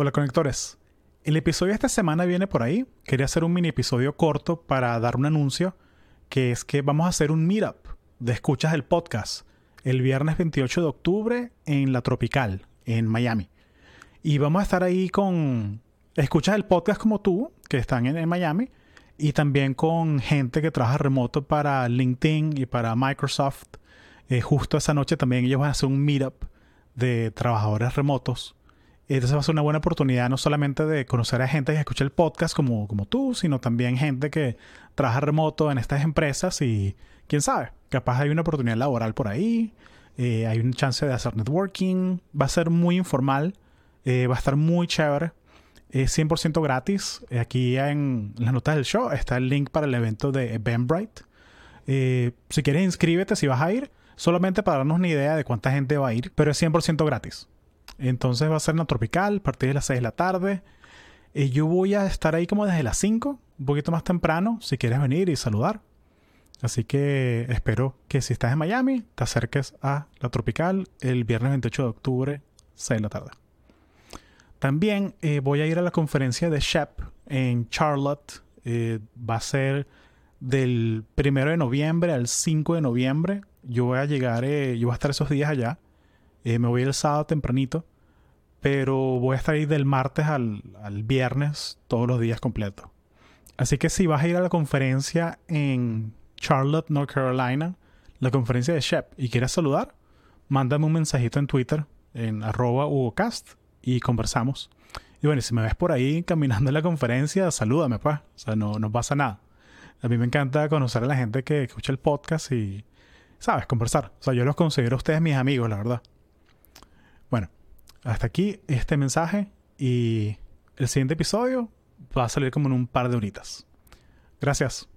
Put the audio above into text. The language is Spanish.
Hola conectores. El episodio de esta semana viene por ahí. Quería hacer un mini episodio corto para dar un anuncio, que es que vamos a hacer un meetup de escuchas del podcast el viernes 28 de octubre en La Tropical, en Miami. Y vamos a estar ahí con escuchas del podcast como tú, que están en, Miami, y también con gente que trabaja remoto para LinkedIn y para Microsoft. Eh, justo esa noche también ellos van a hacer un meetup de trabajadores remotos entonces va a ser una buena oportunidad no solamente de conocer a gente que escucha el podcast como, como tú, sino también gente que trabaja remoto en estas empresas y quién sabe, capaz hay una oportunidad laboral por ahí, eh, hay un chance de hacer networking, va a ser muy informal, eh, va a estar muy chévere, es 100% gratis. Aquí en las notas del show está el link para el evento de Eventbrite. Eh, si quieres inscríbete si vas a ir, solamente para darnos una idea de cuánta gente va a ir, pero es 100% gratis. Entonces va a ser la tropical, a partir de las 6 de la tarde. Y yo voy a estar ahí como desde las 5, un poquito más temprano, si quieres venir y saludar. Así que espero que si estás en Miami, te acerques a la tropical el viernes 28 de octubre, 6 de la tarde. También eh, voy a ir a la conferencia de Shep en Charlotte. Eh, va a ser del 1 de noviembre al 5 de noviembre. Yo voy a llegar, eh, yo voy a estar esos días allá. Me voy el sábado tempranito pero voy a estar ahí del martes al, viernes todos los días completos. Así que si vas a ir a la conferencia en Charlotte, North Carolina, la conferencia de Shep, y quieres saludar, mándame un mensajito en Twitter, en arroba y conversamos. Y bueno, si me ves por ahí caminando en la conferencia, salúdame, pues. O sea, no, no pasa nada. A mí me encanta conocer a la gente que escucha el podcast y, ¿sabes? Conversar. O sea, yo los considero a ustedes mis amigos, la verdad. Bueno, hasta aquí este mensaje y el siguiente episodio va a salir como en un par de horitas. Gracias.